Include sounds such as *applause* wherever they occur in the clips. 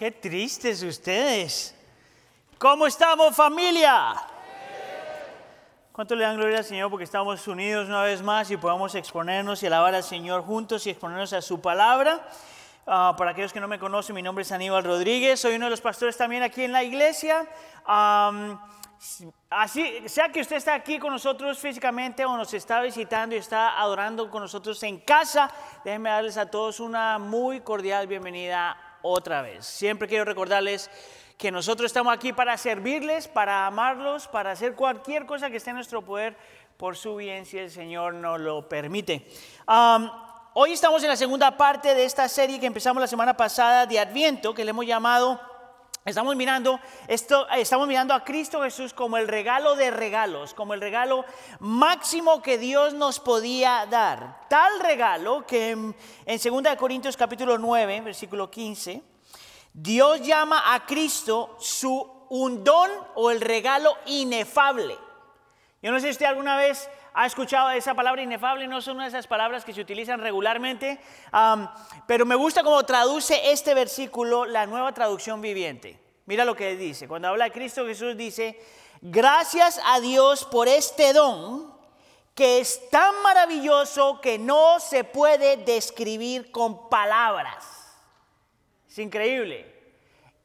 Qué tristes ustedes. ¿Cómo estamos familia? ¿Cuánto le dan gloria al Señor porque estamos unidos una vez más y podamos exponernos y alabar al Señor juntos y exponernos a su palabra? Ah, para aquellos que no me conocen, mi nombre es Aníbal Rodríguez, soy uno de los pastores también aquí en la iglesia. así, sea que usted está aquí con nosotros físicamente o nos está visitando y está adorando con nosotros en casa, déjenme darles a todos una muy cordial bienvenida otra vez. Siempre quiero recordarles que nosotros estamos aquí para servirles, para amarlos, para hacer cualquier cosa que esté en nuestro poder por su bien si el Señor nos lo permite. hoy estamos en la segunda parte de esta serie que empezamos la semana pasada de Adviento, que le hemos llamado Estamos mirando esto, estamos mirando a Cristo Jesús como el regalo de regalos, como el regalo máximo que Dios nos podía dar. Tal regalo que en, en 2 Corintios capítulo 9, versículo 15, Dios llama a Cristo su un don o el regalo inefable. Yo no sé si usted alguna vez ha escuchado esa palabra inefable, no son una de esas palabras que se utilizan regularmente, pero me gusta cómo traduce este versículo la nueva traducción viviente. Mira lo que dice, cuando habla de Cristo Jesús dice, gracias a Dios por este don que es tan maravilloso que no se puede describir con palabras. Es increíble.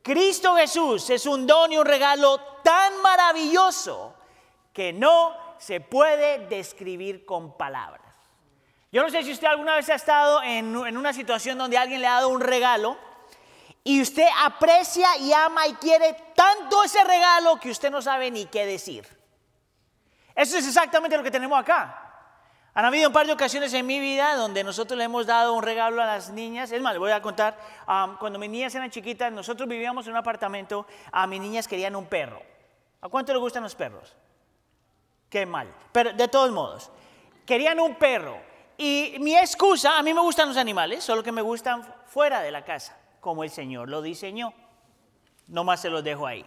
Cristo Jesús es un don y un regalo tan maravilloso que no se puede describir con palabras. Yo no sé si usted alguna vez ha estado en, una situación donde alguien le ha dado un regalo y usted aprecia y ama y quiere tanto ese regalo que usted no sabe ni qué decir. Eso es exactamente lo que tenemos acá. Han habido un par de ocasiones en mi vida donde nosotros le hemos dado un regalo a las niñas. Es más, le voy a contar, cuando mis niñas eran chiquitas, nosotros vivíamos en un apartamento, a mis niñas querían un perro. ¿A cuánto les gustan los perros? Qué mal. Pero de todos modos, querían un perro. Y mi excusa, a mí me gustan los animales, solo que me gustan fuera de la casa, como el Señor lo diseñó. No más se los dejo ahí.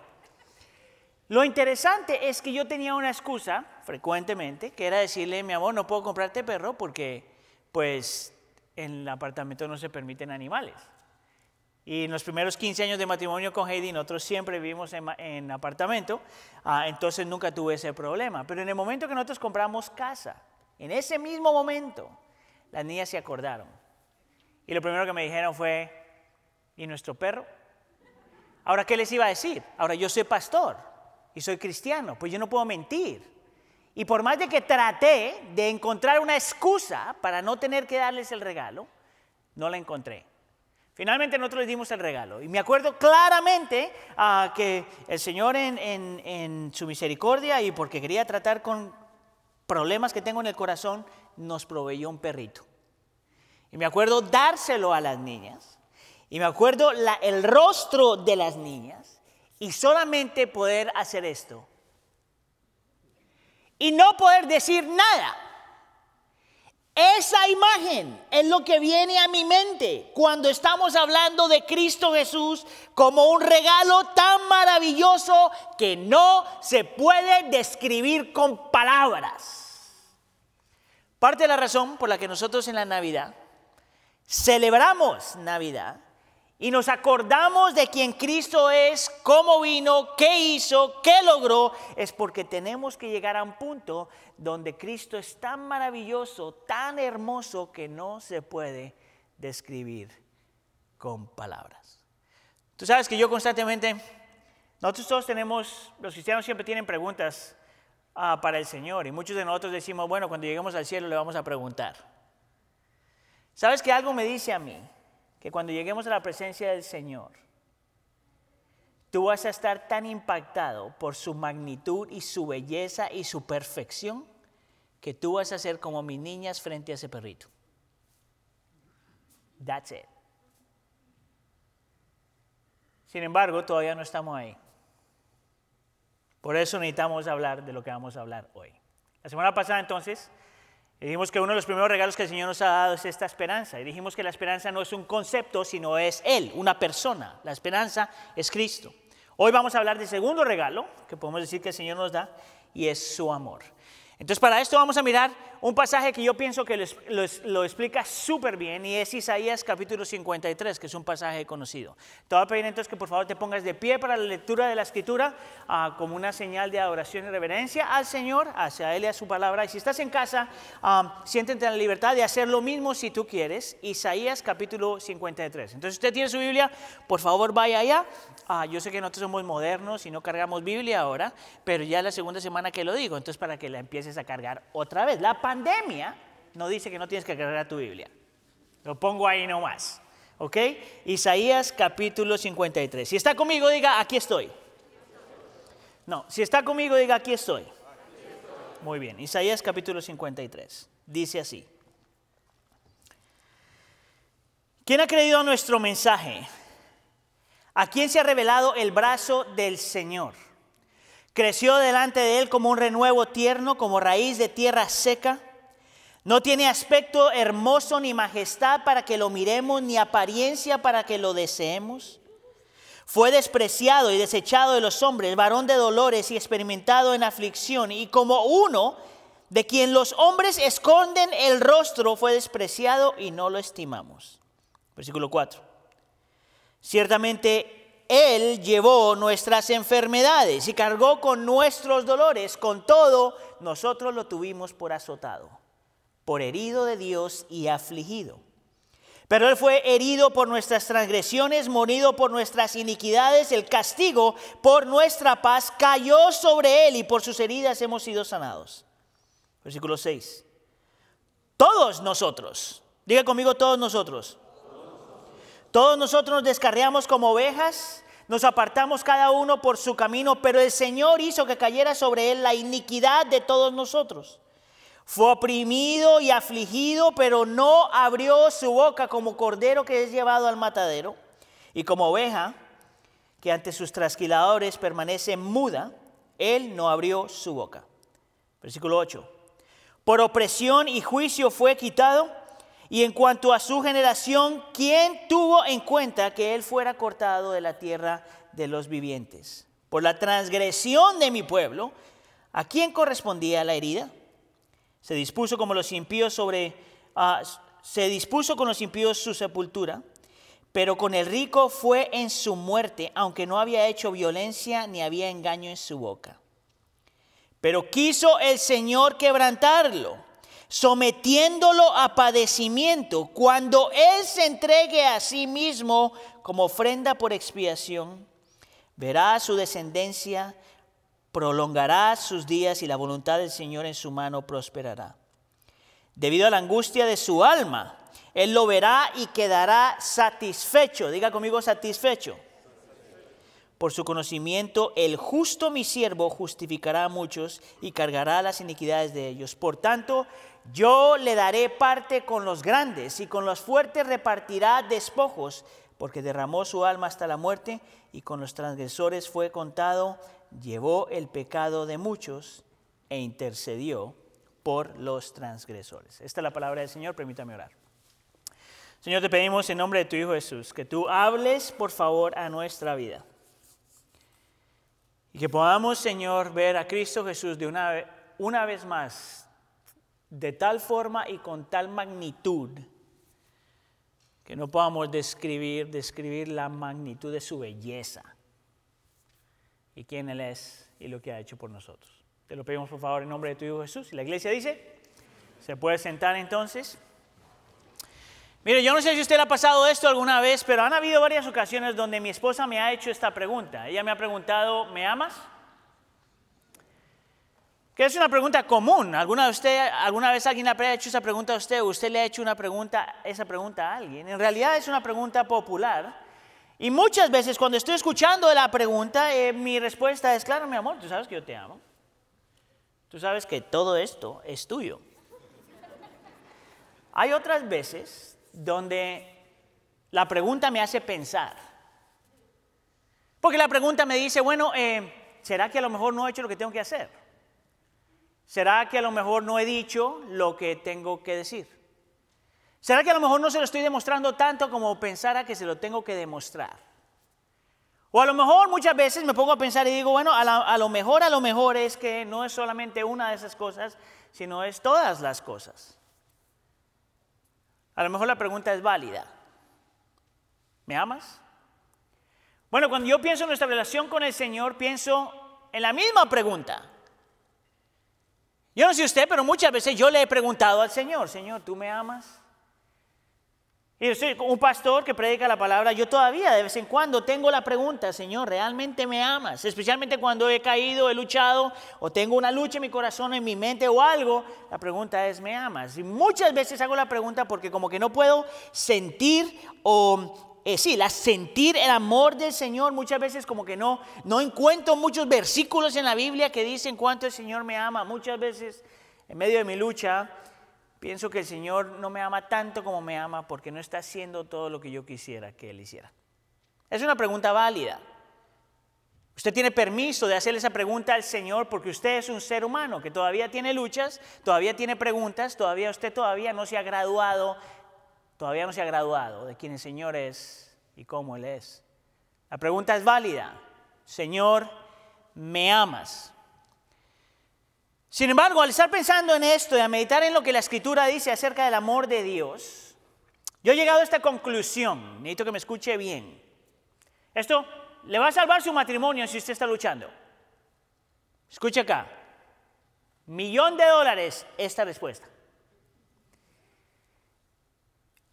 Lo interesante es que yo tenía una excusa frecuentemente, que era decirle, mi amor, no puedo comprarte perro porque pues en el apartamento no se permiten animales. Y en los primeros 15 años de matrimonio con Heidi, nosotros siempre vivimos en, apartamento, ah, entonces nunca tuve ese problema. Pero en el momento que nosotros compramos casa, en ese mismo momento, las niñas se acordaron. Y lo primero que me dijeron fue, ¿y nuestro perro? Ahora, ¿qué les iba a decir? Ahora, yo soy pastor y soy cristiano, pues yo no puedo mentir. Y por más de que traté de encontrar una excusa para no tener que darles el regalo, no la encontré. Finalmente nosotros les dimos el regalo. Y me acuerdo claramente ah, que el Señor en, en su misericordia y porque quería tratar con problemas que tengo en el corazón, nos proveyó un perrito. Y me acuerdo dárselo a las niñas. Y me acuerdo el rostro de las niñas y solamente poder hacer esto. Y no poder decir nada. Esa imagen es lo que viene a mi mente cuando estamos hablando de Cristo Jesús como un regalo tan maravilloso que no se puede describir con palabras. Parte de la razón por la que nosotros en la Navidad celebramos Navidad y nos acordamos de quién Cristo es, cómo vino, qué hizo, qué logró, es porque tenemos que llegar a un punto donde Cristo es tan maravilloso, tan hermoso, que no se puede describir con palabras. Tú sabes que yo constantemente, nosotros todos tenemos, los cristianos siempre tienen preguntas ah, para el Señor y muchos de nosotros decimos, bueno, cuando lleguemos al cielo le vamos a preguntar. ¿Sabes que algo me dice a mí? Que cuando lleguemos a la presencia del Señor, tú vas a estar tan impactado por su magnitud y su belleza y su perfección que tú vas a ser como mis niñas frente a ese perrito. That's it. Sin embargo, todavía no estamos ahí. Por eso necesitamos hablar de lo que vamos a hablar hoy. La semana pasada entonces dijimos que uno de los primeros regalos que el Señor nos ha dado es esta esperanza. Y dijimos que la esperanza no es un concepto, sino es Él, una persona. La esperanza es Cristo. Hoy vamos a hablar del segundo regalo que podemos decir que el Señor nos da y es su amor. Entonces para esto vamos a mirar un pasaje que yo pienso que lo, explica súper bien y es Isaías capítulo 53, que es un pasaje conocido. Te voy a pedir entonces que por favor te pongas de pie para la lectura de la escritura uh, como una señal de adoración y reverencia al Señor, hacia Él y a su palabra. Y si estás en casa, um, siéntete en la libertad de hacer lo mismo si tú quieres. Isaías capítulo 53. Entonces, usted tiene su Biblia, por favor vaya allá. Uh, yo sé que nosotros somos modernos y no cargamos Biblia ahora, pero ya es la segunda semana que lo digo, entonces para que la empieces a cargar otra vez. La pandemia no dice que no tienes que cargar tu Biblia. Lo pongo ahí nomás. ¿Ok? Isaías capítulo 53. Si está conmigo, diga, aquí estoy. No, si está conmigo, diga, aquí estoy. Muy bien, Isaías capítulo 53. Dice así. ¿Quién ha creído nuestro mensaje? ¿A quién se ha revelado el brazo del Señor? Creció delante de él como un renuevo tierno, como raíz de tierra seca. No tiene aspecto hermoso ni majestad para que lo miremos, ni apariencia para que lo deseemos. Fue despreciado y desechado de los hombres, varón de dolores y experimentado en aflicción, y como uno de quien los hombres esconden el rostro, fue despreciado y no lo estimamos. Versículo 4. Ciertamente él llevó nuestras enfermedades y cargó con nuestros dolores. Con todo, nosotros lo tuvimos por azotado, por herido de Dios y afligido. Pero Él fue herido por nuestras transgresiones, morido por nuestras iniquidades. El castigo por nuestra paz cayó sobre Él y por sus heridas hemos sido sanados. Versículo 6. Todos nosotros, diga conmigo todos nosotros todos nosotros nos descarriamos como ovejas, nos apartamos cada uno por su camino, pero el Señor hizo que cayera sobre él la iniquidad de todos nosotros. Fue oprimido y afligido, pero no abrió su boca como cordero que es llevado al matadero, y como oveja que ante sus trasquiladores permanece muda, él no abrió su boca. Versículo 8. Por opresión y juicio fue quitado y en cuanto a su generación, ¿quién tuvo en cuenta que él fuera cortado de la tierra de los vivientes? Por la transgresión de mi pueblo, ¿a quién correspondía la herida? Se dispuso como los impíos sobre ah, se dispuso con los impíos su sepultura, pero con el rico fue en su muerte, aunque no había hecho violencia ni había engaño en su boca. Pero quiso el Señor quebrantarlo sometiéndolo a padecimiento, cuando Él se entregue a sí mismo como ofrenda por expiación, verá su descendencia, prolongará sus días y la voluntad del Señor en su mano prosperará. Debido a la angustia de su alma, Él lo verá y quedará satisfecho. Diga conmigo satisfecho. Por su conocimiento, el justo mi siervo justificará a muchos y cargará las iniquidades de ellos. Por tanto, yo le daré parte con los grandes y con los fuertes repartirá despojos, porque derramó su alma hasta la muerte y con los transgresores fue contado, llevó el pecado de muchos e intercedió por los transgresores. Esta es la palabra del Señor, permítame orar. Señor, te pedimos en nombre de tu Hijo Jesús que tú hables, por favor, a nuestra vida. Y que podamos, Señor, ver a Cristo Jesús de una, una vez más de tal forma y con tal magnitud que no podamos describir, describir la magnitud de su belleza y quién Él es y lo que ha hecho por nosotros. Te lo pedimos por favor en nombre de tu Hijo Jesús. Y la iglesia dice, ¿se puede sentar entonces? Mire, yo no sé si usted le ha pasado esto alguna vez, pero han habido varias ocasiones donde mi esposa me ha hecho esta pregunta. Ella me ha preguntado, ¿me amas? Que es una pregunta común. ¿Alguna, usted, ¿Alguna vez alguien ha hecho esa pregunta a usted o usted le ha hecho una pregunta, esa pregunta a alguien? En realidad es una pregunta popular. Y muchas veces cuando estoy escuchando la pregunta, eh, mi respuesta es, claro, mi amor, tú sabes que yo te amo. Tú sabes que todo esto es tuyo. Hay otras veces donde la pregunta me hace pensar. Porque la pregunta me dice, bueno, eh, ¿será que a lo mejor no he hecho lo que tengo que hacer? ¿Será que a lo mejor no he dicho lo que tengo que decir? ¿Será que a lo mejor no se lo estoy demostrando tanto como pensara que se lo tengo que demostrar? O a lo mejor muchas veces me pongo a pensar y digo, bueno, a, lo mejor, a lo mejor es que no es solamente una de esas cosas, sino es todas las cosas. A lo mejor la pregunta es válida. ¿Me amas? Bueno, cuando yo pienso en nuestra relación con el Señor, pienso en la misma pregunta. Yo no sé usted, pero muchas veces yo le he preguntado al Señor, Señor, ¿tú me amas? Y yo soy un pastor que predica la palabra, yo todavía de vez en cuando tengo la pregunta, Señor, ¿realmente me amas? Especialmente cuando he caído, he luchado o tengo una lucha en mi corazón, en mi mente o algo, la pregunta es, ¿me amas? Y muchas veces hago la pregunta porque como que no puedo sentir o eh, sí, la sentir el amor del Señor, muchas veces como que no, no encuentro muchos versículos en la Biblia que dicen cuánto el Señor me ama. Muchas veces en medio de mi lucha Pienso que el Señor no me ama tanto como me ama porque no está haciendo todo lo que yo quisiera que Él hiciera. Es una pregunta válida. Usted tiene permiso de hacerle esa pregunta al Señor porque usted es un ser humano que todavía tiene luchas, todavía tiene preguntas, todavía usted todavía no se ha graduado, todavía no se ha graduado de quién el Señor es y cómo Él es. La pregunta es válida. Señor, ¿me amas? Sin embargo, al estar pensando en esto y a meditar en lo que la escritura dice acerca del amor de Dios, yo he llegado a esta conclusión, necesito que me escuche bien. Esto le va a salvar su matrimonio si usted está luchando. Escuche acá, millón de dólares esta respuesta.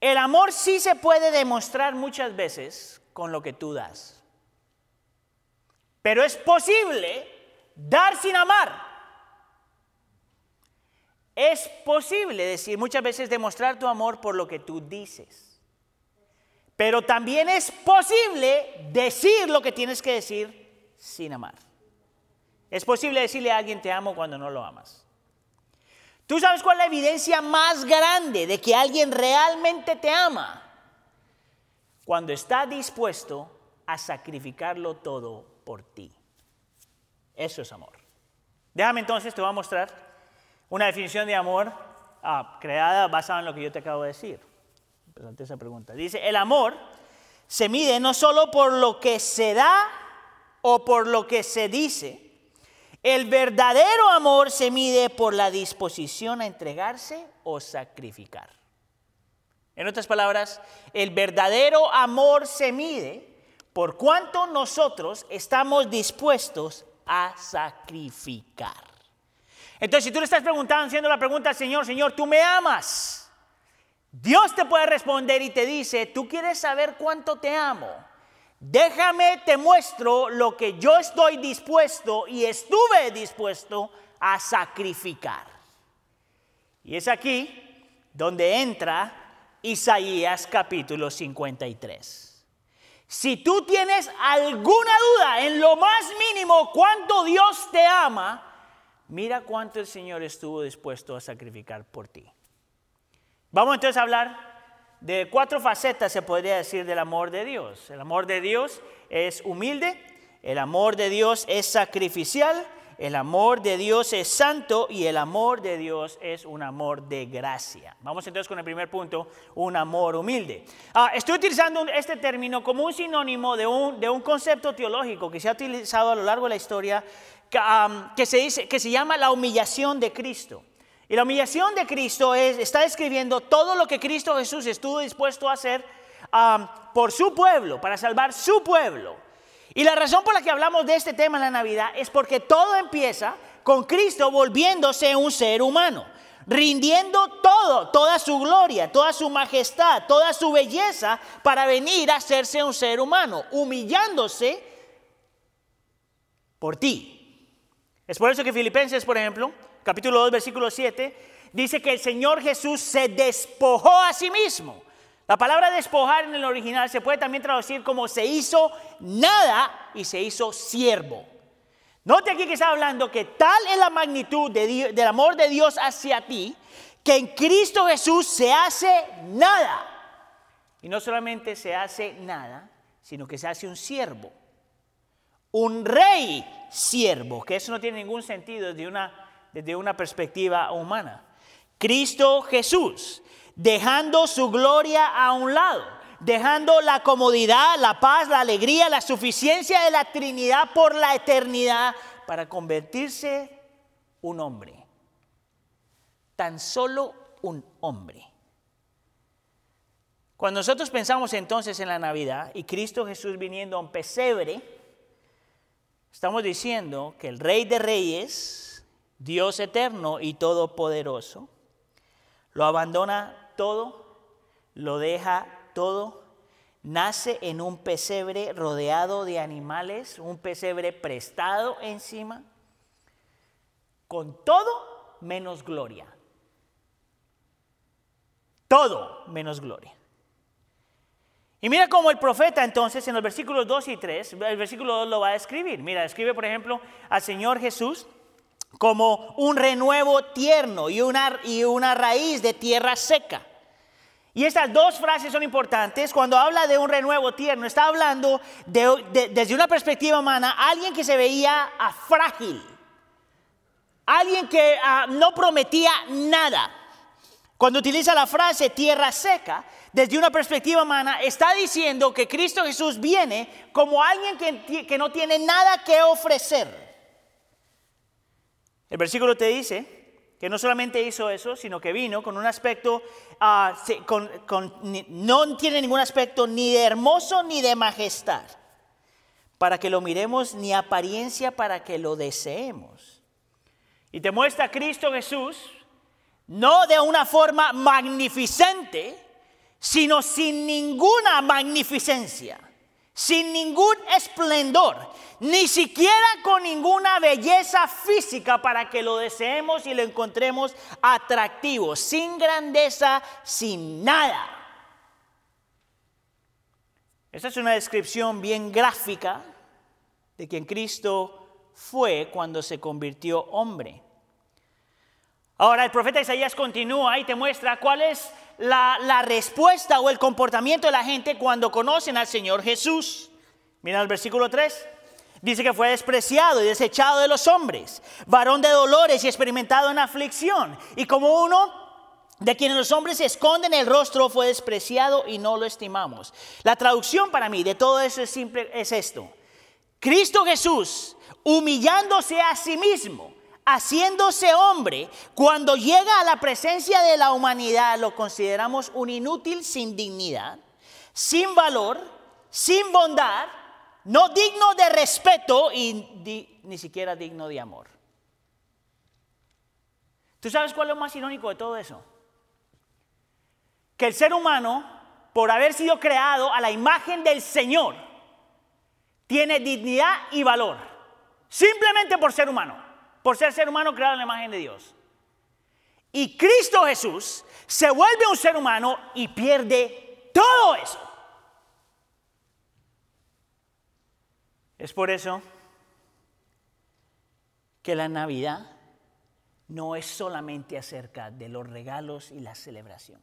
El amor sí se puede demostrar muchas veces con lo que tú das. Pero es posible dar sin amar. Es posible decir, muchas veces demostrar tu amor por lo que tú dices. Pero también es posible decir lo que tienes que decir sin amar. Es posible decirle a alguien te amo cuando no lo amas. ¿Tú sabes cuál es la evidencia más grande de que alguien realmente te ama? Cuando está dispuesto a sacrificarlo todo por ti. Eso es amor. Déjame entonces, te voy a mostrar una definición de amor ah, creada basada en lo que yo te acabo de decir. Presente esa pregunta. Dice, el amor se mide no solo por lo que se da o por lo que se dice. El verdadero amor se mide por la disposición a entregarse o sacrificar. En otras palabras, el verdadero amor se mide por cuánto nosotros estamos dispuestos a sacrificar. Entonces, si tú le estás preguntando, haciendo la pregunta al Señor, Señor, tú me amas. Dios te puede responder y te dice, tú quieres saber cuánto te amo. Déjame, te muestro lo que yo estoy dispuesto y estuve dispuesto a sacrificar. Y es aquí donde entra Isaías capítulo 53. Si tú tienes alguna duda en lo más mínimo cuánto Dios te ama, Mira cuánto el Señor estuvo dispuesto a sacrificar por ti. Vamos entonces a hablar de cuatro facetas, se podría decir, del amor de Dios. El amor de Dios es humilde, el amor de Dios es sacrificial, el amor de Dios es santo y el amor de Dios es un amor de gracia. Vamos entonces con el primer punto, un amor humilde. Ah, estoy utilizando este término como un sinónimo de un, de un concepto teológico que se ha utilizado a lo largo de la historia que, se, dice, que se llama la humillación de Cristo. Y la humillación de Cristo es, está describiendo todo lo que Cristo Jesús estuvo dispuesto a hacer por su pueblo, para salvar su pueblo. Y la razón por la que hablamos de este tema en la Navidad es porque todo empieza con Cristo volviéndose un ser humano, rindiendo todo, toda su gloria, toda su majestad, toda su belleza para venir a hacerse un ser humano, humillándose por ti, es por eso que Filipenses, por ejemplo, capítulo 2, versículo 7, dice que el Señor Jesús se despojó a sí mismo. La palabra despojar en el original se puede también traducir como se hizo nada y se hizo siervo. Note aquí que está hablando que tal es la magnitud del amor de Dios hacia ti, que en Cristo Jesús se hace nada. Y no solamente se hace nada, sino que se hace un siervo un rey siervo, que eso no tiene ningún sentido desde una, desde una perspectiva humana. Cristo Jesús, dejando su gloria a un lado, dejando la comodidad, la paz, la alegría, la suficiencia de la Trinidad por la eternidad para convertirse un hombre, tan solo un hombre. Cuando nosotros pensamos entonces en la Navidad y Cristo Jesús viniendo a un pesebre, estamos diciendo que el Rey de Reyes, Dios eterno y todopoderoso, lo abandona todo, lo deja todo, nace en un pesebre rodeado de animales, un pesebre prestado encima, con todo menos gloria. Todo menos gloria. Y mira cómo el profeta entonces en los versículos 2 y 3, el versículo 2 lo va a escribir. Mira, escribe por ejemplo al Señor Jesús como un renuevo tierno y una, y una raíz de tierra seca. Y estas dos frases son importantes. Cuando habla de un renuevo tierno, está hablando desde una perspectiva humana, alguien que se veía frágil, alguien que ah, no prometía nada. Cuando utiliza la frase tierra seca, desde una perspectiva humana, está diciendo que Cristo Jesús viene como alguien que, no tiene nada que ofrecer. El versículo te dice que no solamente hizo eso, sino que vino con un aspecto, ah, no tiene ningún aspecto ni de hermoso ni de majestad, para que lo miremos, ni apariencia para que lo deseemos. Y te muestra a Cristo Jesús, no de una forma magnificente, sino sin ninguna magnificencia, sin ningún esplendor, ni siquiera con ninguna belleza física para que lo deseemos y lo encontremos atractivo, sin grandeza, sin nada. Esta es una descripción bien gráfica de quien Cristo fue cuando se convirtió hombre. Ahora el profeta Isaías continúa y te muestra cuál es la, respuesta o el comportamiento de la gente cuando conocen al Señor Jesús. Mira el versículo 3. Dice que fue despreciado y desechado de los hombres, varón de dolores y experimentado en aflicción. Y como uno de quienes los hombres esconden el rostro, fue despreciado y no lo estimamos. La traducción para mí de todo eso es simple, es esto. Cristo Jesús, humillándose a sí mismo, haciéndose hombre, cuando llega a la presencia de la humanidad, lo consideramos un inútil sin dignidad, sin valor, sin bondad, no digno de respeto y ni siquiera digno de amor. ¿Tú sabes cuál es lo más irónico de todo eso? Que el ser humano, por haber sido creado a la imagen del Señor, tiene dignidad y valor, simplemente por ser humano por ser ser humano creado en la imagen de Dios. Y Cristo Jesús se vuelve un ser humano y pierde todo eso. Es por eso que la Navidad no es solamente acerca de los regalos y la celebración.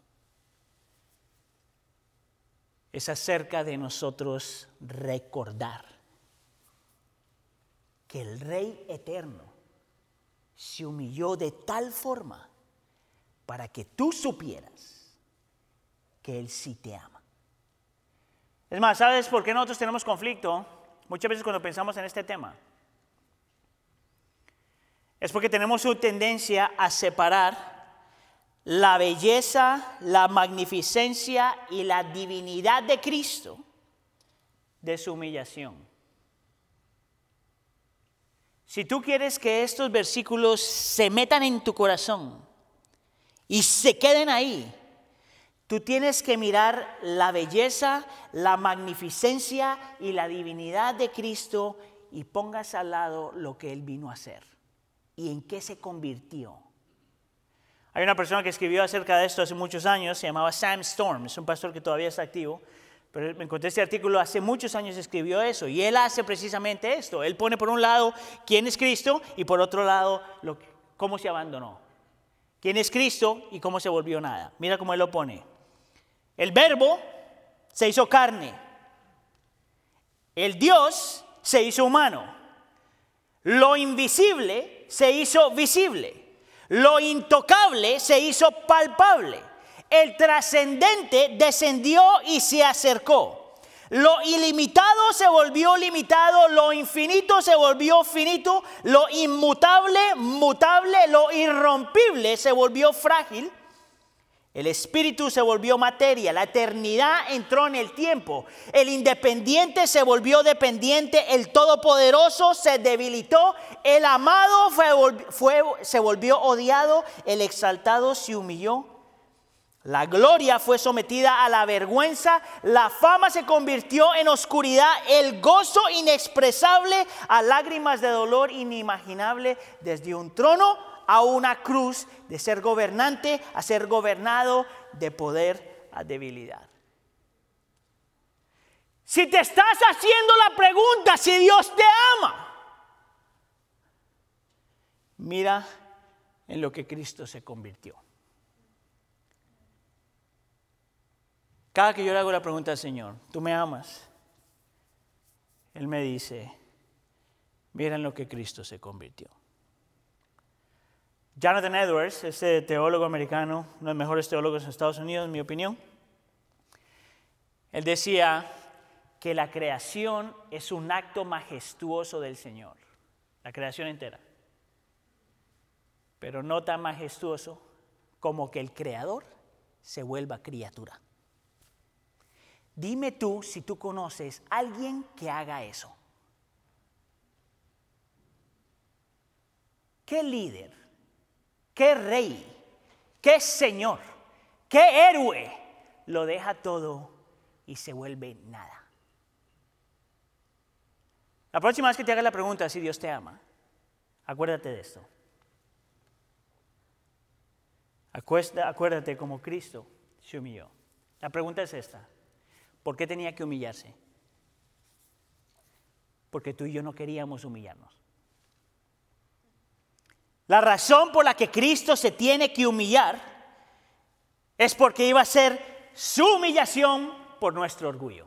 Es acerca de nosotros recordar que el Rey eterno se humilló de tal forma para que tú supieras que Él sí te ama. Es más, ¿sabes por qué nosotros tenemos conflicto muchas veces cuando pensamos en este tema? Es porque tenemos su tendencia a separar la belleza, la magnificencia y la divinidad de Cristo de su humillación. Si tú quieres que estos versículos se metan en tu corazón y se queden ahí, tú tienes que mirar la belleza, la magnificencia y la divinidad de Cristo y pongas al lado lo que Él vino a hacer y en qué se convirtió. Hay una persona que escribió acerca de esto hace muchos años, se llamaba Sam Storm, es un pastor que todavía está activo. Pero me encontré este artículo hace muchos años escribió eso y él hace precisamente esto. Él pone por un lado quién es Cristo y por otro lado cómo se abandonó. ¿Quién es Cristo y cómo se volvió nada? Mira cómo él lo pone. El verbo se hizo carne. El Dios se hizo humano. Lo invisible se hizo visible. Lo intocable se hizo palpable el trascendente descendió y se acercó. Lo ilimitado se volvió limitado, lo infinito se volvió finito, lo inmutable, mutable, lo irrompible se volvió frágil. El espíritu se volvió materia, la eternidad entró en el tiempo, el independiente se volvió dependiente, el todopoderoso se debilitó, el amado fue, se volvió odiado, el exaltado se humilló. La gloria fue sometida a la vergüenza, la fama se convirtió en oscuridad, el gozo inexpresable a lágrimas de dolor inimaginable desde un trono a una cruz, de ser gobernante a ser gobernado, de poder a debilidad. Si te estás haciendo la pregunta si Dios te ama, mira en lo que Cristo se convirtió. Cada que yo le hago la pregunta al Señor, ¿tú me amas? Él me dice, mira en lo que Cristo se convirtió. Jonathan Edwards, ese teólogo americano, uno de los mejores teólogos en Estados Unidos, en mi opinión, él decía que la creación es un acto majestuoso del Señor, la creación entera, pero no tan majestuoso como que el creador se vuelva criatura. Dime tú si tú conoces a alguien que haga eso. ¿Qué líder, qué rey, qué señor, qué héroe lo deja todo y se vuelve nada? La próxima vez que te haga la pregunta si Dios te ama, acuérdate de esto. Acuérdate como Cristo se humilló. La pregunta es esta. ¿Por qué tenía que humillarse? Porque tú y yo no queríamos humillarnos. La razón por la que Cristo se tiene que humillar es porque iba a ser su humillación por nuestro orgullo.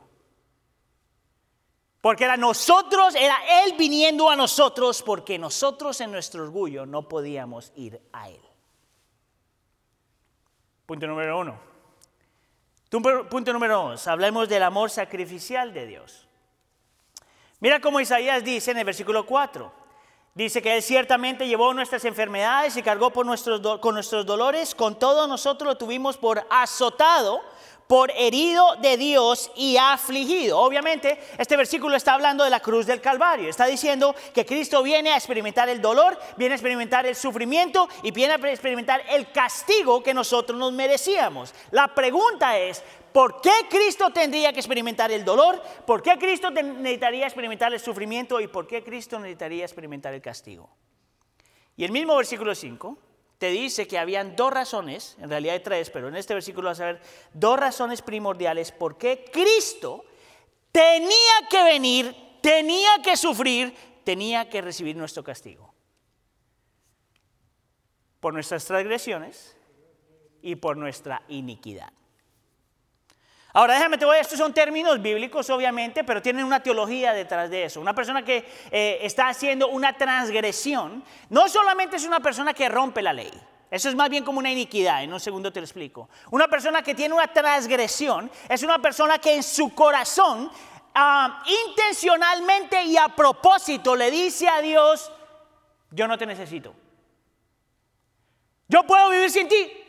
Porque era nosotros, era Él viniendo a nosotros porque nosotros en nuestro orgullo no podíamos ir a Él. Punto número uno. Punto número dos, hablemos del amor sacrificial de Dios. Mira cómo Isaías dice en el versículo 4. Dice que Él ciertamente llevó nuestras enfermedades y cargó con nuestros dolores. Con todo nosotros lo tuvimos por azotado, por herido de Dios y afligido. Obviamente, este versículo está hablando de la cruz del Calvario. Está diciendo que Cristo viene a experimentar el dolor, viene a experimentar el sufrimiento y viene a experimentar el castigo que nosotros nos merecíamos. La pregunta es, ¿por qué Cristo tendría que experimentar el dolor? ¿Por qué Cristo necesitaría experimentar el sufrimiento? ¿Y por qué Cristo necesitaría experimentar el castigo? Y el mismo versículo 5 te dice que habían dos razones, en realidad hay tres, pero en este versículo vas a ver dos razones primordiales por qué Cristo tenía que venir, tenía que sufrir, tenía que recibir nuestro castigo. Por nuestras transgresiones y por nuestra iniquidad. Ahora déjame te voy, estos son términos bíblicos obviamente, pero tienen una teología detrás de eso. Una persona que eh, está haciendo una transgresión, no solamente es una persona que rompe la ley, eso es más bien como una iniquidad, en un segundo te lo explico. Una persona que tiene una transgresión es una persona que en su corazón ah, intencionalmente y a propósito le dice a Dios, yo no te necesito. Yo puedo vivir sin ti.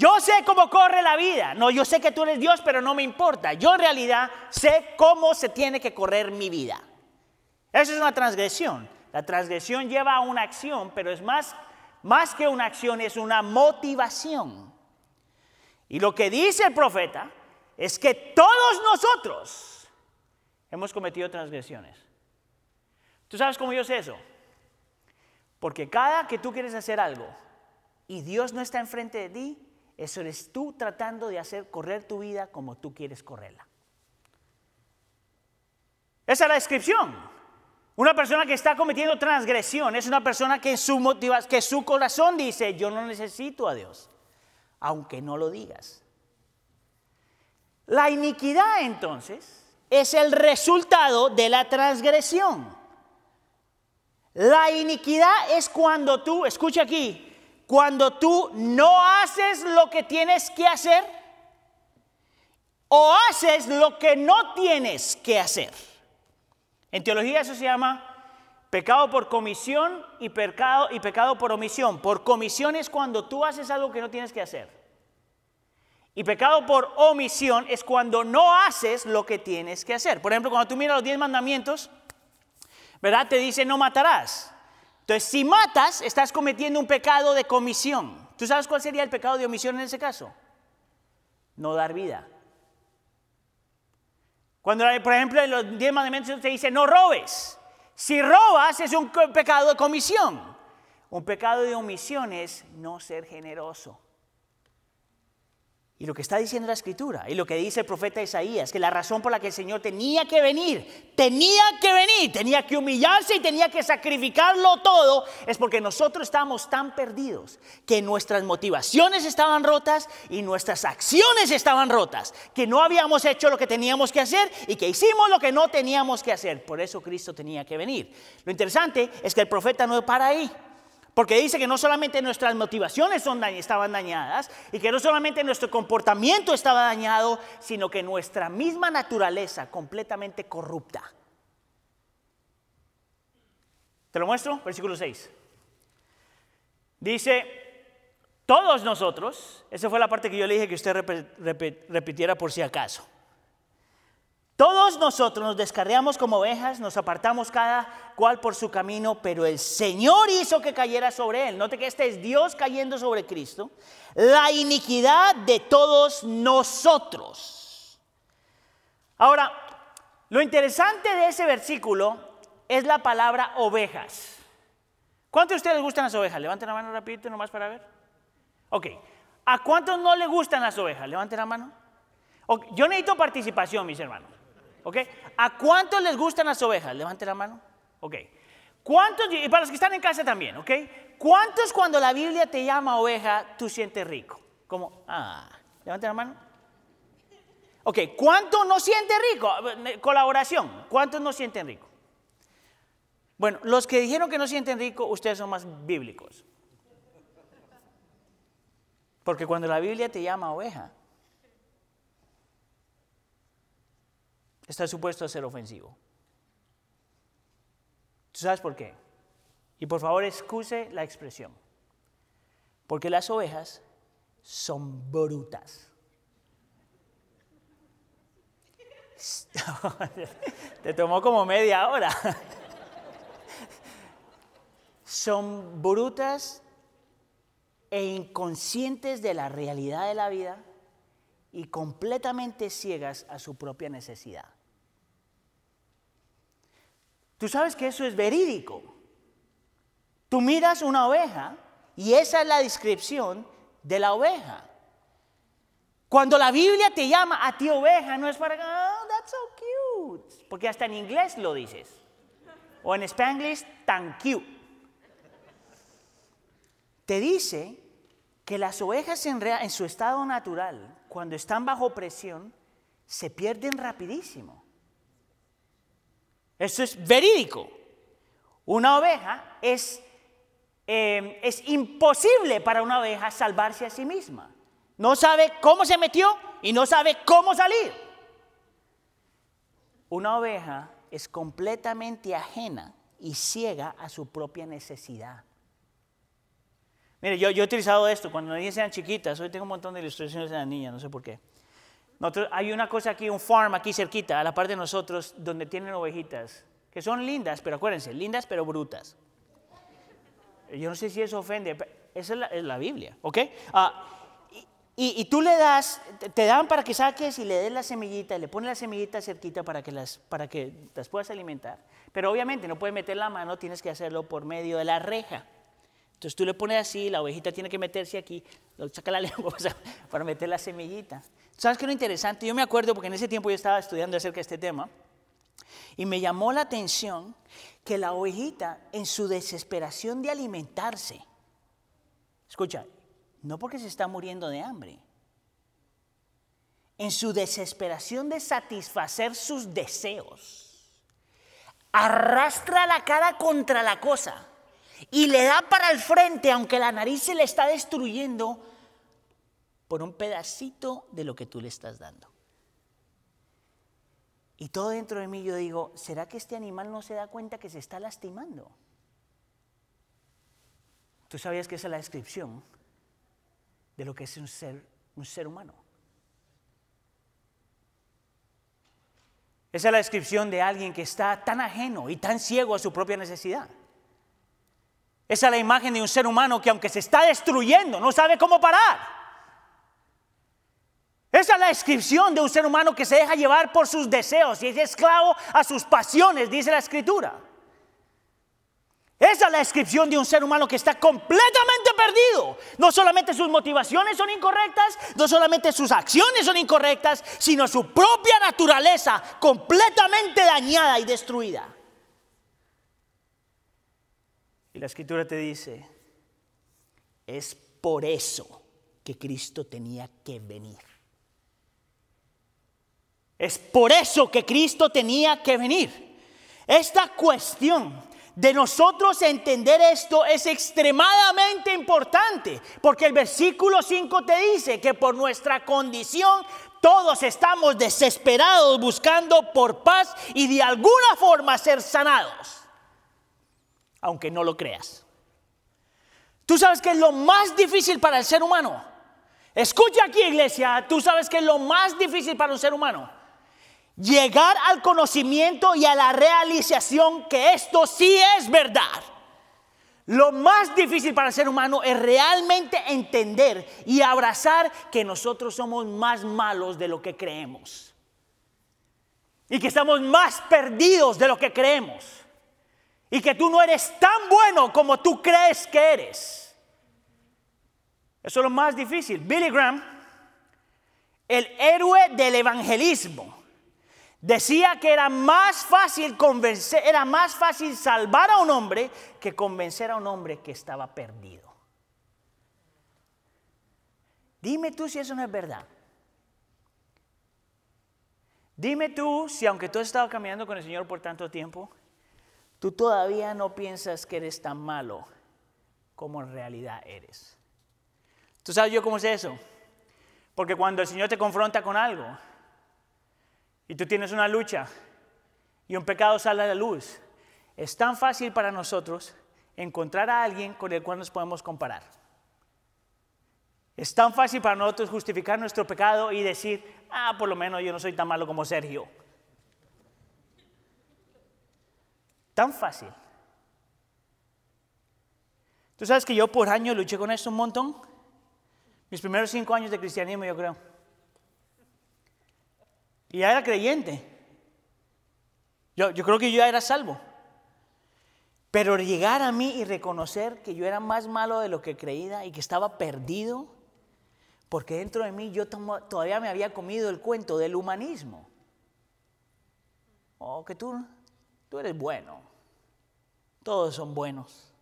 Yo sé cómo corre la vida. No, yo sé que tú eres Dios, pero no me importa. Yo en realidad sé cómo se tiene que correr mi vida. Eso es una transgresión. La transgresión lleva a una acción, pero es más, más que una acción, es una motivación. Y lo que dice el profeta es que todos nosotros hemos cometido transgresiones. ¿Tú sabes cómo yo sé eso? Porque cada que tú quieres hacer algo y Dios no está enfrente de ti, eso eres tú tratando de hacer correr tu vida como tú quieres correrla. Esa es la descripción. Una persona que está cometiendo transgresión es una persona que su, que su corazón dice, yo no necesito a Dios, aunque no lo digas. La iniquidad entonces es el resultado de la transgresión. La iniquidad es cuando tú, escucha aquí, cuando tú no haces lo que tienes que hacer o haces lo que no tienes que hacer. En teología eso se llama pecado por comisión y pecado, y pecado por omisión. Por comisión es cuando tú haces algo que no tienes que hacer. Y pecado por omisión es cuando no haces lo que tienes que hacer. Por ejemplo, cuando tú miras los diez mandamientos, ¿verdad? Te dice no matarás. Entonces, si matas, estás cometiendo un pecado de comisión. ¿Tú sabes cuál sería el pecado de omisión en ese caso? No dar vida. Cuando, por ejemplo, en los diez mandamientos te dice no robes. Si robas es un pecado de comisión. Un pecado de omisión es no ser generoso. Y lo que está diciendo la escritura y lo que dice el profeta Isaías, que la razón por la que el Señor tenía que venir, tenía que venir, tenía que humillarse y tenía que sacrificarlo todo, es porque nosotros estábamos tan perdidos que nuestras motivaciones estaban rotas y nuestras acciones estaban rotas, que no habíamos hecho lo que teníamos que hacer y que hicimos lo que no teníamos que hacer. Por eso Cristo tenía que venir. Lo interesante es que el profeta no para ahí. Porque dice que no solamente nuestras motivaciones son estaban dañadas y que no solamente nuestro comportamiento estaba dañado, sino que nuestra misma naturaleza completamente corrupta. ¿Te lo muestro? Versículo 6. Dice, todos nosotros, esa fue la parte que yo le dije que usted repitiera por si acaso. Todos nosotros nos descarriamos como ovejas, nos apartamos cada cual por su camino, pero el Señor hizo que cayera sobre él. Note que este es Dios cayendo sobre Cristo. La iniquidad de todos nosotros. Ahora, lo interesante de ese versículo es la palabra ovejas. ¿Cuántos de ustedes les gustan las ovejas? Levanten la mano rapidito nomás para ver. Ok. ¿A cuántos no les gustan las ovejas? Levanten la mano. Yo necesito participación, mis hermanos. ¿Ok? ¿A cuántos les gustan las ovejas? Levante la mano. Ok. ¿Cuántos, y para los que están en casa también, ¿ok? ¿Cuántos cuando la Biblia te llama oveja, tú sientes rico? Como, ah, levante la mano. Ok, ¿cuántos no sienten rico? Colaboración, ¿cuántos no sienten rico? Bueno, los que dijeron que no sienten rico, ustedes son más bíblicos. Porque cuando la Biblia te llama oveja, está supuesto a ser ofensivo. ¿Tú sabes por qué? Y por favor excuse la expresión. Porque las ovejas son brutas. *laughs* Te tomó como media hora. Son brutas e inconscientes de la realidad de la vida y completamente ciegas a su propia necesidad. Tú sabes que eso es verídico. Tú miras una oveja y esa es la descripción de la oveja. Cuando la Biblia te llama a ti oveja, no es para, oh, that's so cute, porque hasta en inglés lo dices. O en spanglish, tan cute. Te dice que las ovejas en su estado natural, cuando están bajo presión, se pierden rapidísimo. Eso es verídico. Una oveja es, em, es imposible para una oveja salvarse a sí misma. No sabe cómo se metió y no sabe cómo salir. Una oveja es completamente ajena y ciega a su propia necesidad. Mire, yo, yo he utilizado esto cuando las niñas eran chiquitas. Hoy tengo un montón de ilustraciones de las niñas, no sé por qué hay una cosa aquí, un farm aquí cerquita, a la parte de nosotros, donde tienen ovejitas, que son lindas, pero acuérdense, lindas pero brutas. Yo no sé si eso ofende, esa es la, Biblia, ¿ok? Ah, y, tú le das, te dan para que saques y le des la semillita, le pones la semillita cerquita para que, las, para que las puedas alimentar. Pero obviamente no puedes meter la mano, tienes que hacerlo por medio de la reja. Entonces tú le pones así, la ovejita tiene que meterse aquí, saca la *laughs* lengua para meter la semillita. ¿Sabes qué es lo interesante? Yo me acuerdo porque en ese tiempo yo estaba estudiando acerca de este tema y me llamó la atención que la ovejita en su desesperación de alimentarse, escucha, no porque se está muriendo de hambre, en su desesperación de satisfacer sus deseos, arrastra la cara contra la cosa y le da para el frente, aunque la nariz se le está destruyendo, por un pedacito de lo que tú le estás dando. Y todo dentro de mí yo digo, ¿será que este animal no se da cuenta que se está lastimando? ¿Tú sabías que esa es la descripción de lo que es un ser, un ser humano? Esa es la descripción de alguien que está tan ajeno y tan ciego a su propia necesidad. Esa es la imagen de un ser humano que aunque se está destruyendo, no sabe cómo parar. Esa es la descripción de un ser humano que se deja llevar por sus deseos y es esclavo a sus pasiones, dice la escritura. Esa es la descripción de un ser humano que está completamente perdido. No solamente sus motivaciones son incorrectas, no solamente sus acciones son incorrectas, sino su propia naturaleza completamente dañada y destruida. Y la escritura te dice, es por eso que Cristo tenía que venir. Es por eso que Cristo tenía que venir. Esta cuestión de nosotros entender esto es extremadamente importante, porque el versículo 5 te dice que por nuestra condición todos estamos desesperados buscando por paz y de alguna forma ser sanados, aunque no lo creas. Tú sabes que es lo más difícil para el ser humano. Escucha aquí iglesia, tú sabes que es lo más difícil para un ser humano llegar al conocimiento y a la realización que esto sí es verdad. Lo más difícil para el ser humano es realmente entender y abrazar que nosotros somos más malos de lo que creemos. Y que estamos más perdidos de lo que creemos. Y que tú no eres tan bueno como tú crees que eres. Eso es lo más difícil. Billy Graham, el héroe del evangelismo, Decía que era más fácil convencer, era más fácil salvar a un hombre que convencer a un hombre que estaba perdido. Dime tú si eso no es verdad. Dime tú si aunque tú has estado caminando con el Señor por tanto tiempo, tú todavía no piensas que eres tan malo como en realidad eres. ¿Tú sabes yo cómo es eso? Porque cuando el Señor te confronta con algo, y tú tienes una lucha y un pecado sale a la luz, es tan fácil para nosotros encontrar a alguien con el cual nos podemos comparar. Es tan fácil para nosotros justificar nuestro pecado y decir, ah, por lo menos yo no soy tan malo como Sergio. Tan fácil. Tú sabes que yo por años luché con esto un montón. Mis primeros cinco años de cristianismo, yo creo. Y ya era creyente. Yo, yo creo que yo ya era salvo. Pero llegar a mí y reconocer que yo era más malo de lo que creía y que estaba perdido, porque dentro de mí yo todavía me había comido el cuento del humanismo. Oh, que tú, tú eres bueno. Todos son buenos.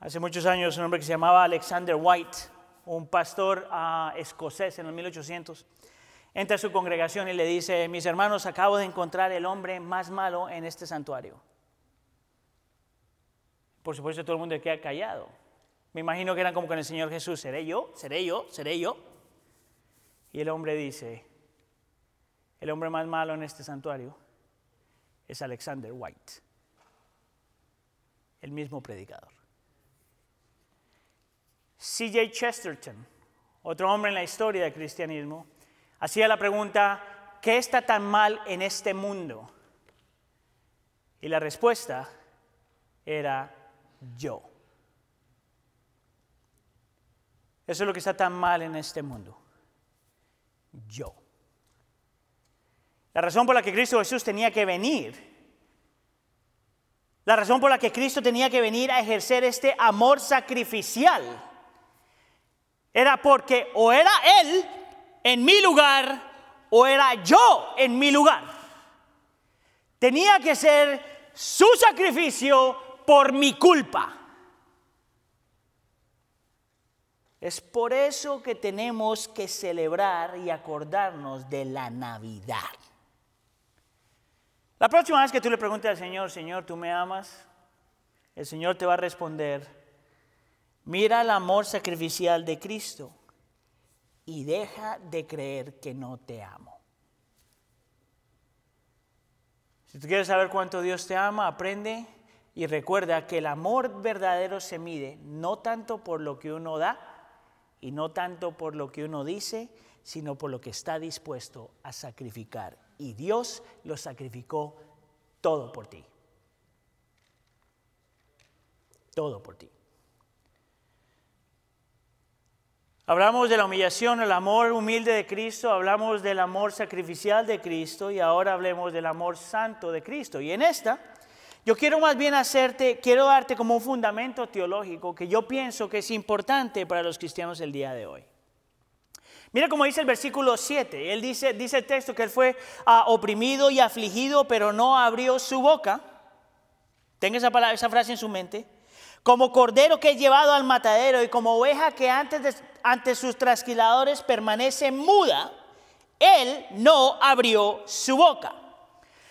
Hace muchos años un hombre que se llamaba Alexander White, un pastor uh, escocés en los 1800, entra a su congregación y le dice, mis hermanos, acabo de encontrar el hombre más malo en este santuario. Por supuesto, todo el mundo queda callado. Me imagino que eran como con el Señor Jesús, ¿seré yo? ¿Seré yo? ¿Seré yo? Y el hombre dice, el hombre más malo en este santuario es Alexander White, el mismo predicador. C.J. Chesterton, otro hombre en la historia del cristianismo, hacía la pregunta, ¿qué está tan mal en este mundo? Y la respuesta era yo. Eso es lo que está tan mal en este mundo. Yo. La razón por la que Cristo Jesús tenía que venir, la razón por la que Cristo tenía que venir a ejercer este amor sacrificial, era porque o era Él en mi lugar o era yo en mi lugar. Tenía que ser su sacrificio por mi culpa. Es por eso que tenemos que celebrar y acordarnos de la Navidad. La próxima vez que tú le preguntes al Señor, Señor, ¿tú me amas? El Señor te va a responder, mira el amor sacrificial de Cristo y deja de creer que no te amo. Si tú quieres saber cuánto Dios te ama, aprende y recuerda que el amor verdadero se mide no tanto por lo que uno da y no tanto por lo que uno dice, sino por lo que está dispuesto a sacrificar. Y Dios lo sacrificó todo por ti. Todo por ti. Hablamos de la humillación, el amor humilde de Cristo, hablamos del amor sacrificial de Cristo y ahora hablemos del amor santo de Cristo. Y en esta, yo quiero más bien hacerte, quiero darte como un fundamento teológico que yo pienso que es importante para los cristianos el día de hoy. Mira cómo dice el versículo 7. Él dice, dice el texto que él fue ah, oprimido y afligido, pero no abrió su boca. Tenga esa, palabra, esa frase en su mente como cordero que es llevado al matadero y como oveja que antes ante sus trasquiladores permanece muda, él no abrió su boca.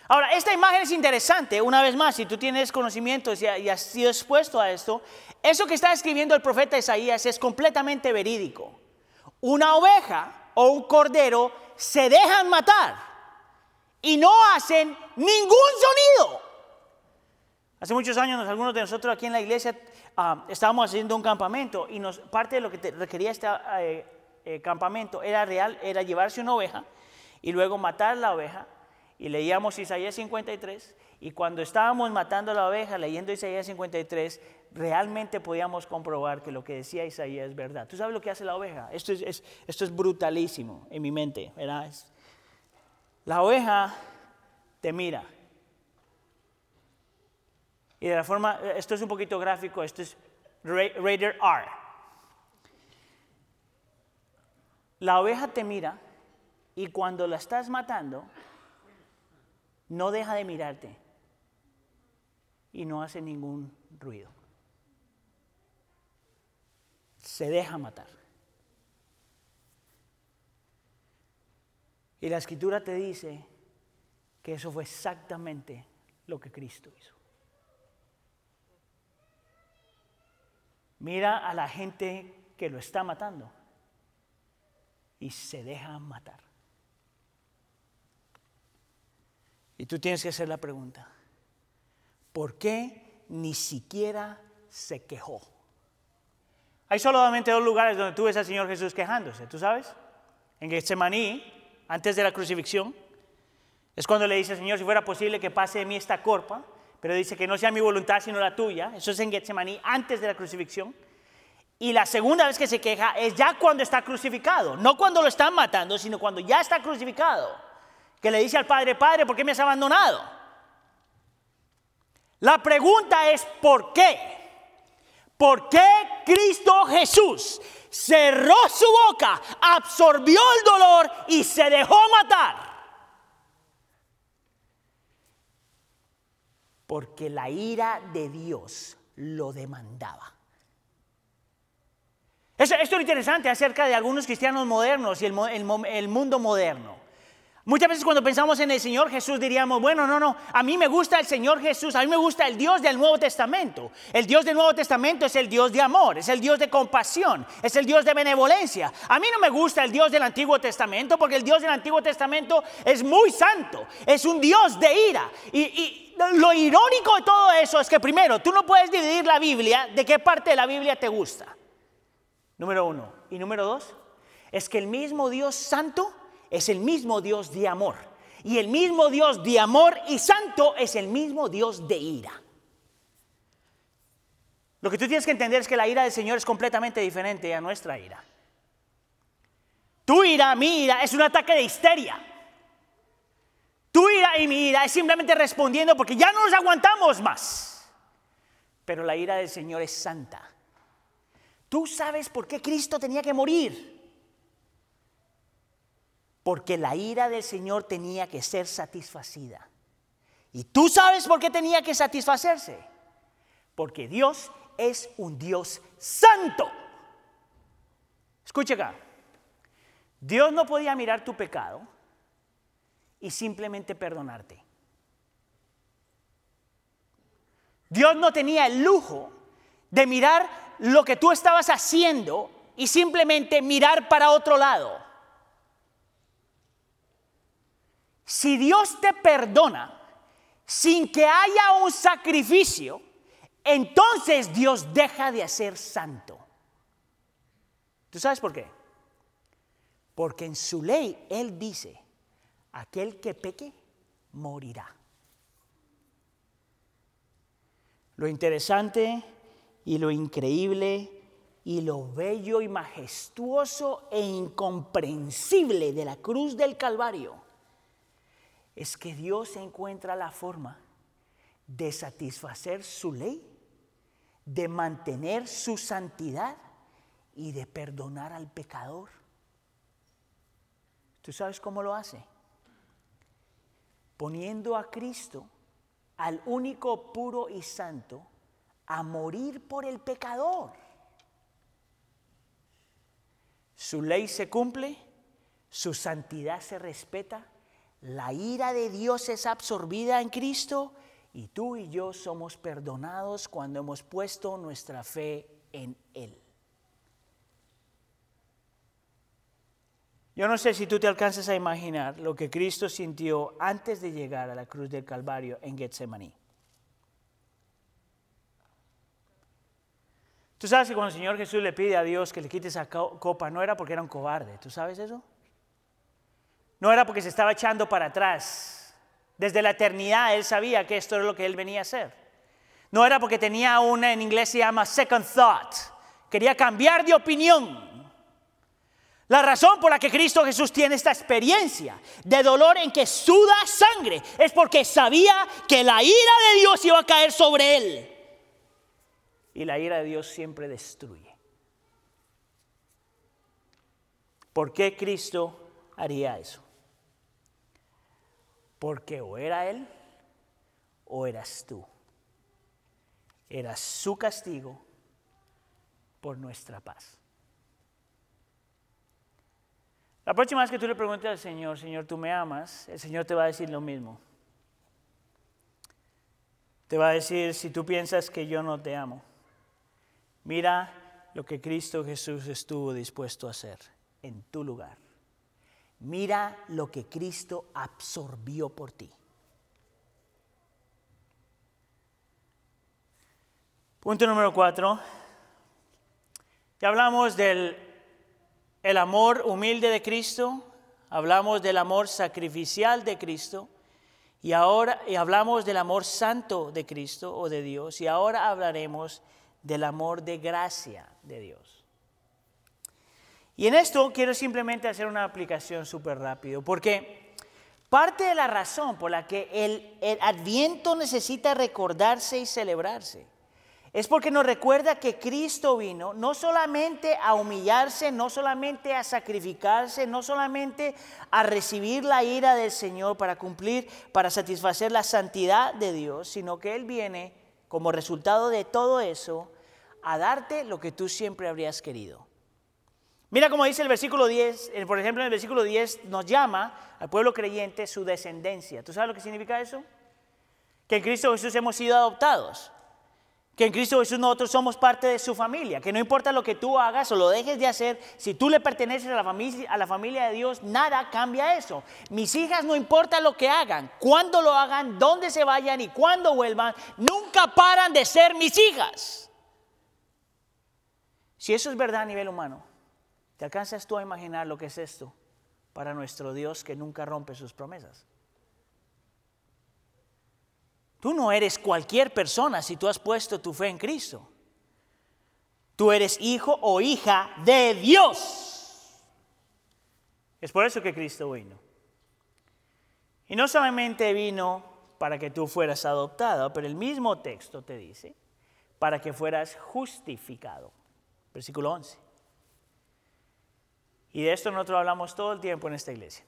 Ahora, esta imagen es interesante, una vez más, si tú tienes conocimientos y, has sido expuesto a esto, eso que está escribiendo el profeta Isaías es completamente verídico. Una oveja o un cordero se dejan matar y no hacen ningún sonido. Hace muchos años, algunos de nosotros aquí en la iglesia estábamos haciendo un campamento y nos, parte de lo que requería este eh, eh, campamento era real, era llevarse una oveja y luego matar la oveja. Y leíamos Isaías 53 y cuando estábamos matando la oveja, leyendo Isaías 53, realmente podíamos comprobar que lo que decía Isaías es verdad. ¿Tú sabes lo que hace la oveja? Esto es, esto es brutalísimo en mi mente, ¿verdad? La oveja te mira y de la forma, esto es un poquito gráfico, esto es Raider R. La oveja te mira y cuando la estás matando, no deja de mirarte y no hace ningún ruido. Se deja matar. Y la escritura te dice que eso fue exactamente lo que Cristo hizo. Mira a la gente que lo está matando y se deja matar. Y tú tienes que hacer la pregunta, ¿por qué ni siquiera se quejó? Hay solamente dos lugares donde tú ves al Señor Jesús quejándose, ¿tú sabes? En Getsemaní, antes de la crucifixión, es cuando le dice, Señor, si fuera posible que pase de mí esta corpa, pero dice que no sea mi voluntad sino la tuya. Eso es en Getsemaní antes de la crucifixión. Y la segunda vez que se queja es ya cuando está crucificado, no cuando lo están matando, sino cuando ya está crucificado, que le dice al Padre, Padre, ¿por qué me has abandonado? La pregunta es, ¿por qué? ¿Por qué Cristo Jesús cerró su boca, absorbió el dolor y se dejó matar? Porque la ira de Dios lo demandaba. Esto, es interesante acerca de algunos cristianos modernos y el, mundo moderno. Muchas veces cuando pensamos en el Señor Jesús diríamos, bueno, no, no, a mí me gusta el Señor Jesús, a mí me gusta el Dios del Nuevo Testamento. El Dios del Nuevo Testamento es el Dios de amor, es el Dios de compasión, es el Dios de benevolencia. A mí no me gusta el Dios del Antiguo Testamento porque el Dios del Antiguo Testamento es muy santo, es un Dios de ira. y lo irónico de todo eso es que primero, tú no puedes dividir la Biblia de qué parte de la Biblia te gusta. Número uno. Y número dos, es que el mismo Dios santo es el mismo Dios de amor. Y el mismo Dios de amor y santo es el mismo Dios de ira. Lo que tú tienes que entender es que la ira del Señor es completamente diferente a nuestra ira. Tu ira, mi ira, es un ataque de histeria. Tu ira y mi ira es simplemente respondiendo porque ya no nos aguantamos más. Pero la ira del Señor es santa. Tú sabes por qué Cristo tenía que morir. Porque la ira del Señor tenía que ser satisfacida. Y tú sabes por qué tenía que satisfacerse. Porque Dios es un Dios santo. Escucha acá. Dios no podía mirar tu pecado y simplemente perdonarte. Dios no tenía el lujo de mirar lo que tú estabas haciendo y simplemente mirar para otro lado. Si Dios te perdona, sin que haya un sacrificio, entonces Dios deja de ser santo. ¿Tú sabes por qué? Porque en su ley Él dice, aquel que peque morirá. Lo interesante y lo increíble y lo bello y majestuoso e incomprensible de la cruz del Calvario es que Dios encuentra la forma de satisfacer su ley, de mantener su santidad y de perdonar al pecador. ¿Tú sabes cómo lo hace? Poniendo a Cristo, al único puro y santo, a morir por el pecador. Su ley se cumple, su santidad se respeta, la ira de Dios es absorbida en Cristo y tú y yo somos perdonados cuando hemos puesto nuestra fe en Él. Yo no sé si tú te alcanzas a imaginar lo que Cristo sintió antes de llegar a la cruz del Calvario en Getsemaní. Tú sabes que cuando el Señor Jesús le pide a Dios que le quite esa copa, no era porque era un cobarde, ¿tú sabes eso? No era porque se estaba echando para atrás. Desde la eternidad él sabía que esto era lo que él venía a hacer. No era porque tenía una, en inglés se llama second thought. Quería cambiar de opinión. La razón por la que Cristo Jesús tiene esta experiencia de dolor en que suda sangre es porque sabía que la ira de Dios iba a caer sobre él. Y la ira de Dios siempre destruye. ¿Por qué Cristo haría eso? Porque o era Él o eras tú. Era su castigo por nuestra paz. La próxima vez que tú le preguntes al Señor, Señor, ¿tú me amas? El Señor te va a decir lo mismo. Te va a decir, si tú piensas que yo no te amo, Mira lo que Cristo Jesús estuvo dispuesto a hacer en tu lugar. Mira lo que Cristo absorbió por ti. Punto número cuatro. Ya hablamos del el amor humilde de Cristo, hablamos del amor sacrificial de Cristo y ahora y hablamos del amor santo de Cristo o de Dios y ahora hablaremos del amor de gracia de Dios. Y en esto quiero simplemente hacer una aplicación súper rápido, porque parte de la razón por la que el, el adviento necesita recordarse y celebrarse es porque nos recuerda que Cristo vino no solamente a humillarse, no solamente a sacrificarse, no solamente a recibir la ira del Señor para cumplir, para satisfacer la santidad de Dios, sino que Él viene como resultado de todo eso a darte lo que tú siempre habrías querido. Mira cómo dice el versículo 10, eh, por ejemplo en el versículo 10 nos llama al pueblo creyente su descendencia. ¿Tú sabes lo que significa eso? Que en Cristo Jesús hemos sido adoptados. Que en Cristo Jesús nosotros somos parte de su familia, que no importa lo que tú hagas o lo dejes de hacer, si tú le perteneces a la familia, a la familia de Dios, nada cambia eso. Mis hijas no importa lo que hagan, cuándo lo hagan, dónde se vayan y cuándo vuelvan, nunca paran de ser mis hijas. Si eso es verdad a nivel humano, ¿te alcanzas tú a imaginar lo que es esto para nuestro Dios que nunca rompe sus promesas? Tú no eres cualquier persona si tú has puesto tu fe en Cristo. Tú eres hijo o hija de Dios. Es por eso que Cristo vino. Y no solamente vino para que tú fueras adoptado, pero el mismo texto te dice, para que fueras justificado versículo 11. Y de esto nosotros hablamos todo el tiempo en esta iglesia.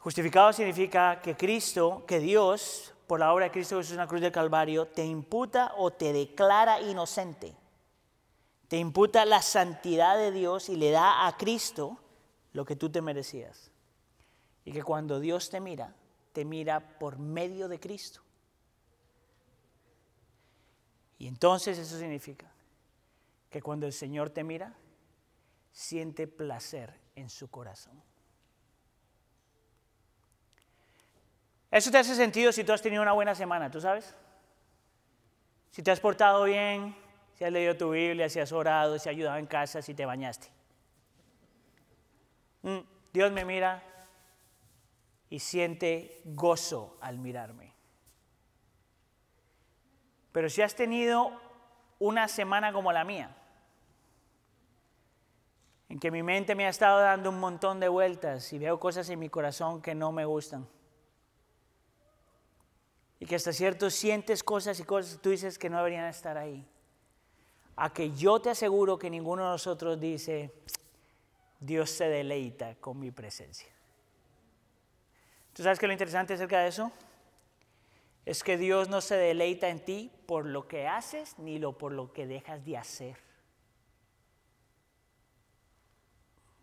Justificado significa que Cristo, que Dios, por la obra de Cristo Jesús en la cruz del Calvario, te imputa o te declara inocente. Te imputa la santidad de Dios y le da a Cristo lo que tú te merecías. Y que cuando Dios te mira, te mira por medio de Cristo. Y entonces eso significa que cuando el Señor te mira, siente placer en su corazón. Eso te hace sentido si tú has tenido una buena semana, ¿tú sabes? Si te has portado bien, si has leído tu Biblia, si has orado, si has ayudado en casa, si te bañaste. Mm, Dios me mira y siente gozo al mirarme. Pero si has tenido una semana como la mía, en que mi mente me ha estado dando un montón de vueltas y veo cosas en mi corazón que no me gustan, y que hasta cierto sientes cosas y cosas que tú dices que no deberían estar ahí, a que yo te aseguro que ninguno de nosotros dice, Dios se deleita con mi presencia. ¿Tú sabes qué es lo interesante acerca de eso? Es que Dios no se deleita en ti por lo que haces ni lo por lo que dejas de hacer.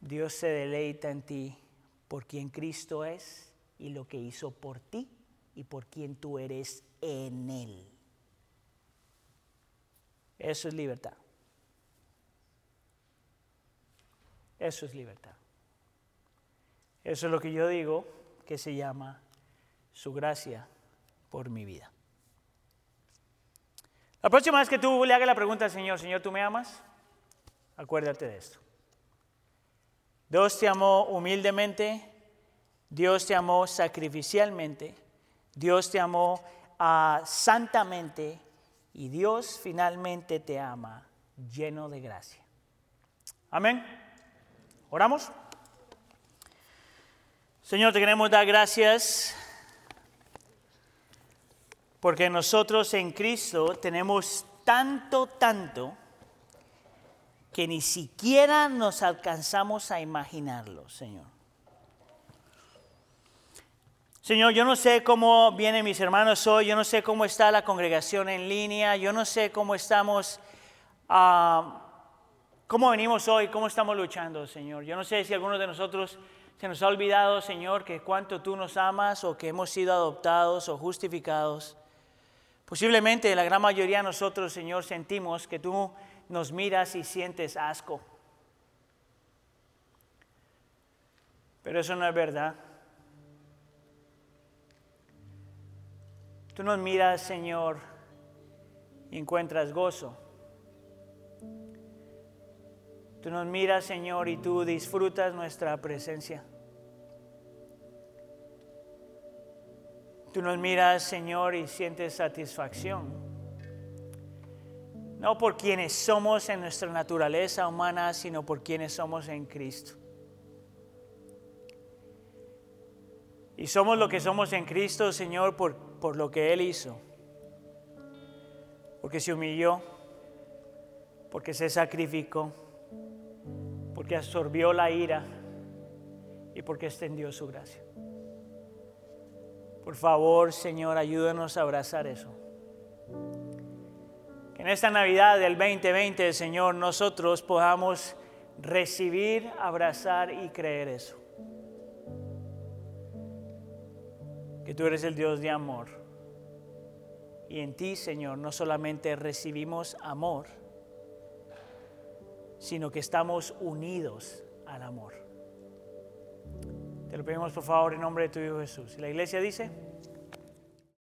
Dios se deleita en ti por quien Cristo es y lo que hizo por ti y por quien tú eres en Él. Eso es libertad. Eso es libertad. Eso es lo que yo digo que se llama su gracia por mi vida. La próxima vez que tú le hagas la pregunta al Señor, Señor, ¿tú me amas? Acuérdate de esto. Dios te amó humildemente, Dios te amó sacrificialmente, Dios te amó ah, santamente y Dios finalmente te ama lleno de gracia. Amén. ¿Oramos? Señor, te queremos dar gracias porque nosotros en Cristo tenemos tanto, tanto que ni siquiera nos alcanzamos a imaginarlo, Señor. Señor, yo no sé cómo vienen mis hermanos hoy, yo no sé cómo está la congregación en línea, yo no sé cómo estamos, ah, cómo venimos hoy, cómo estamos luchando, Señor. Yo no sé si algunos de nosotros se nos ha olvidado, Señor, que cuánto tú nos amas o que hemos sido adoptados o justificados. Posiblemente la gran mayoría de nosotros, Señor, sentimos que tú nos miras y sientes asco. Pero eso no es verdad. Tú nos miras, Señor, y encuentras gozo. Tú nos miras, Señor, y tú disfrutas nuestra presencia. Tú nos miras, Señor, y sientes satisfacción no por quienes somos en nuestra naturaleza humana, sino por quienes somos en Cristo. Y somos lo que somos en Cristo, Señor, por, por lo que Él hizo. Porque se humilló, porque se sacrificó, porque absorbió la ira y porque extendió su gracia. Por favor, Señor, ayúdanos a abrazar eso en esta Navidad del 2020, Señor, nosotros podamos recibir, abrazar y creer eso. Que tú eres el Dios de amor. Y en ti, Señor, no solamente recibimos amor, sino que estamos unidos al amor. Te lo pedimos por favor en nombre de tu Hijo Jesús. Y la iglesia dice...